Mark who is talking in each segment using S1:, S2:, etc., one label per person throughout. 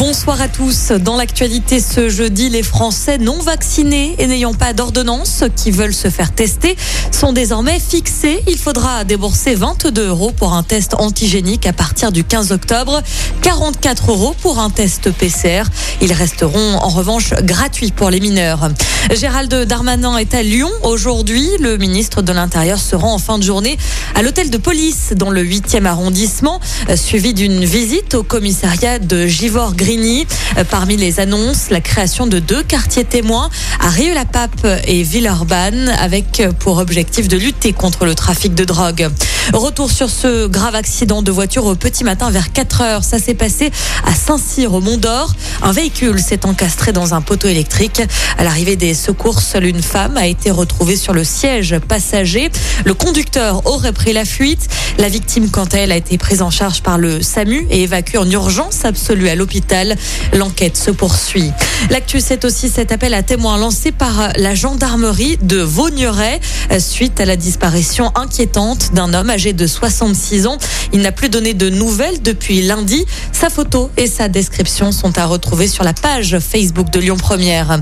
S1: Bonsoir à tous. Dans l'actualité ce jeudi, les Français non vaccinés et n'ayant pas d'ordonnance qui veulent se faire tester sont désormais fixés. Il faudra débourser 22 euros pour un test antigénique à partir du 15 octobre, 44 euros pour un test PCR. Ils resteront en revanche gratuits pour les mineurs. Gérald Darmanin est à Lyon aujourd'hui. Le ministre de l'Intérieur se rend en fin de journée à l'hôtel de police dans le 8e arrondissement, suivi d'une visite au commissariat de Givor-Gris euh, parmi les annonces, la création de deux quartiers témoins à Rieux-la-Pape et Villeurbanne avec pour objectif de lutter contre le trafic de drogue. Retour sur ce grave accident de voiture au petit matin vers 4 heures. Ça s'est passé à Saint-Cyr au Mont d'Or. Un véhicule s'est encastré dans un poteau électrique. À l'arrivée des secours, seule une femme a été retrouvée sur le siège passager. Le conducteur aurait pris la fuite. La victime, quant à elle, a été prise en charge par le SAMU et évacuée en urgence absolue à l'hôpital. L'enquête se poursuit. L'actu, c'est aussi cet appel à témoins lancé par la gendarmerie de Vaugneray suite à la disparition inquiétante d'un homme âgé de 66 ans. Il n'a plus donné de nouvelles depuis lundi. Sa photo et sa description sont à retrouver sur la page Facebook de Lyon Première.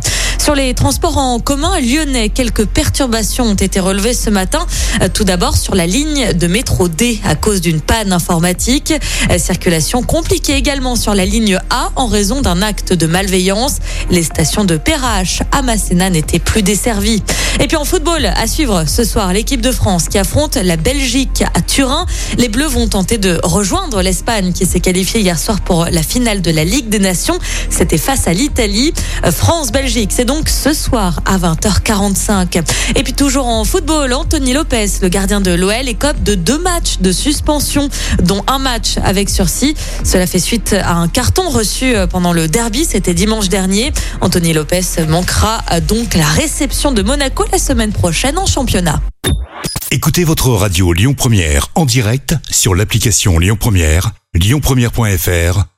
S1: Sur les transports en commun lyonnais, quelques perturbations ont été relevées ce matin. Tout d'abord sur la ligne de métro D à cause d'une panne informatique. Circulation compliquée également sur la ligne A en raison d'un acte de malveillance. Les stations de Perrache à Masséna n'étaient plus desservies. Et puis en football, à suivre ce soir, l'équipe de France qui affronte la Belgique à Turin. Les Bleus vont tenter de rejoindre l'Espagne qui s'est qualifiée hier soir pour la finale de la Ligue des Nations. C'était face à l'Italie. France-Belgique, c'est donc ce soir à 20h45. Et puis toujours en football, Anthony Lopez, le gardien de l'OL, écope de deux matchs de suspension, dont un match avec sursis. Cela fait suite à un carton reçu pendant le derby, c'était dimanche dernier. Anthony Lopez manquera donc la réception de Monaco la semaine prochaine en championnat.
S2: Écoutez votre radio Lyon Première en direct sur l'application Lyon Première, lyonpremière.fr